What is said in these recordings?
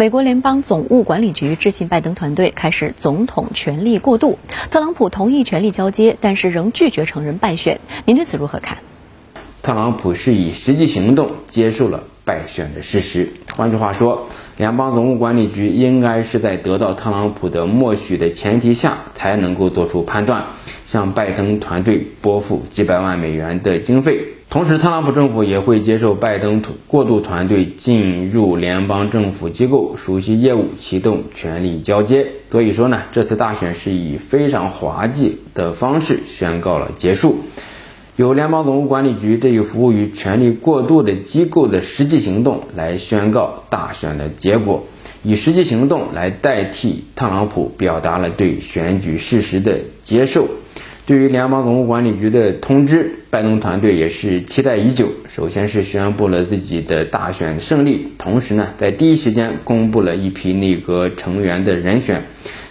美国联邦总务管理局致信拜登团队，开始总统权力过渡。特朗普同意权力交接，但是仍拒绝承认败选。您对此如何看？特朗普是以实际行动接受了败选的事实。换句话说，联邦总务管理局应该是在得到特朗普的默许的前提下，才能够做出判断，向拜登团队拨付几百万美元的经费。同时，特朗普政府也会接受拜登过渡团队进入联邦政府机构，熟悉业务，启动权力交接。所以说呢，这次大选是以非常滑稽的方式宣告了结束。由联邦总务管理局这一服务于权力过渡的机构的实际行动来宣告大选的结果，以实际行动来代替特朗普表达了对选举事实的接受。对于联邦总务管理局的通知，拜登团队也是期待已久。首先是宣布了自己的大选胜利，同时呢，在第一时间公布了一批内阁成员的人选。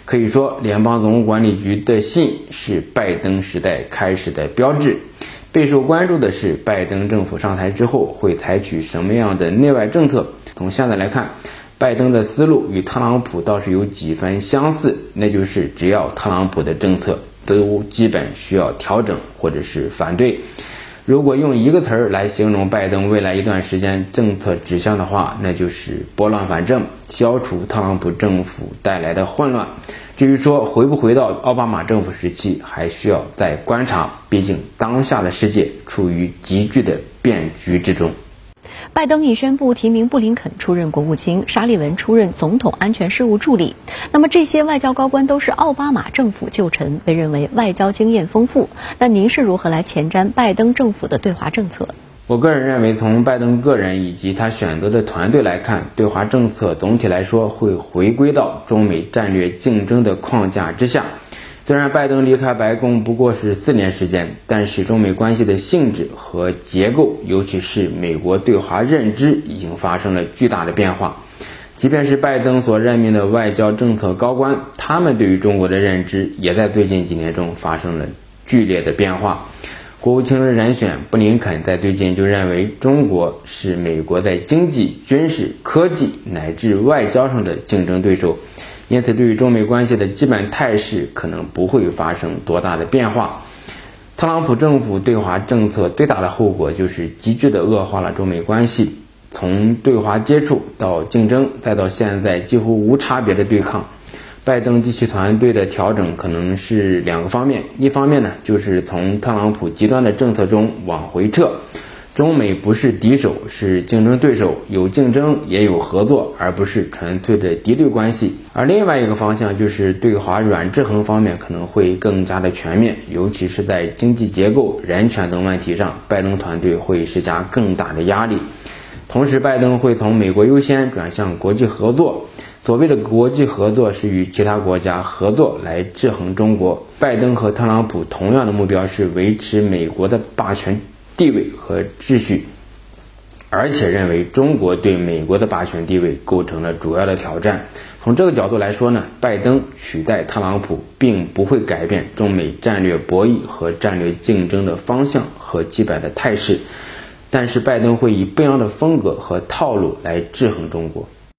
可以说，联邦总务管理局的信是拜登时代开始的标志。备受关注的是，拜登政府上台之后会采取什么样的内外政策？从现在来看，拜登的思路与特朗普倒是有几分相似，那就是只要特朗普的政策。都基本需要调整或者是反对。如果用一个词儿来形容拜登未来一段时间政策指向的话，那就是拨乱反正，消除特朗普政府带来的混乱。至于说回不回到奥巴马政府时期，还需要再观察。毕竟当下的世界处于急剧的变局之中。拜登已宣布提名布林肯出任国务卿，沙利文出任总统安全事务助理。那么这些外交高官都是奥巴马政府旧臣，被认为外交经验丰富。那您是如何来前瞻拜登政府的对华政策？我个人认为，从拜登个人以及他选择的团队来看，对华政策总体来说会回归到中美战略竞争的框架之下。虽然拜登离开白宫不过是四年时间，但是中美关系的性质和结构，尤其是美国对华认知，已经发生了巨大的变化。即便是拜登所任命的外交政策高官，他们对于中国的认知，也在最近几年中发生了剧烈的变化。国务卿的人选布林肯在最近就认为，中国是美国在经济、军事、科技乃至外交上的竞争对手。因此，对于中美关系的基本态势，可能不会发生多大的变化。特朗普政府对华政策最大的后果，就是急剧的恶化了中美关系。从对华接触到竞争，再到现在几乎无差别的对抗，拜登及其团队的调整可能是两个方面：一方面呢，就是从特朗普极端的政策中往回撤。中美不是敌手，是竞争对手，有竞争也有合作，而不是纯粹的敌对关系。而另外一个方向就是对华软制衡方面可能会更加的全面，尤其是在经济结构、人权等问题上，拜登团队会施加更大的压力。同时，拜登会从美国优先转向国际合作。所谓的国际合作是与其他国家合作来制衡中国。拜登和特朗普同样的目标是维持美国的霸权。地位和秩序，而且认为中国对美国的霸权地位构成了主要的挑战。从这个角度来说呢，拜登取代特朗普并不会改变中美战略博弈和战略竞争的方向和基本的态势，但是拜登会以不一样的风格和套路来制衡中国。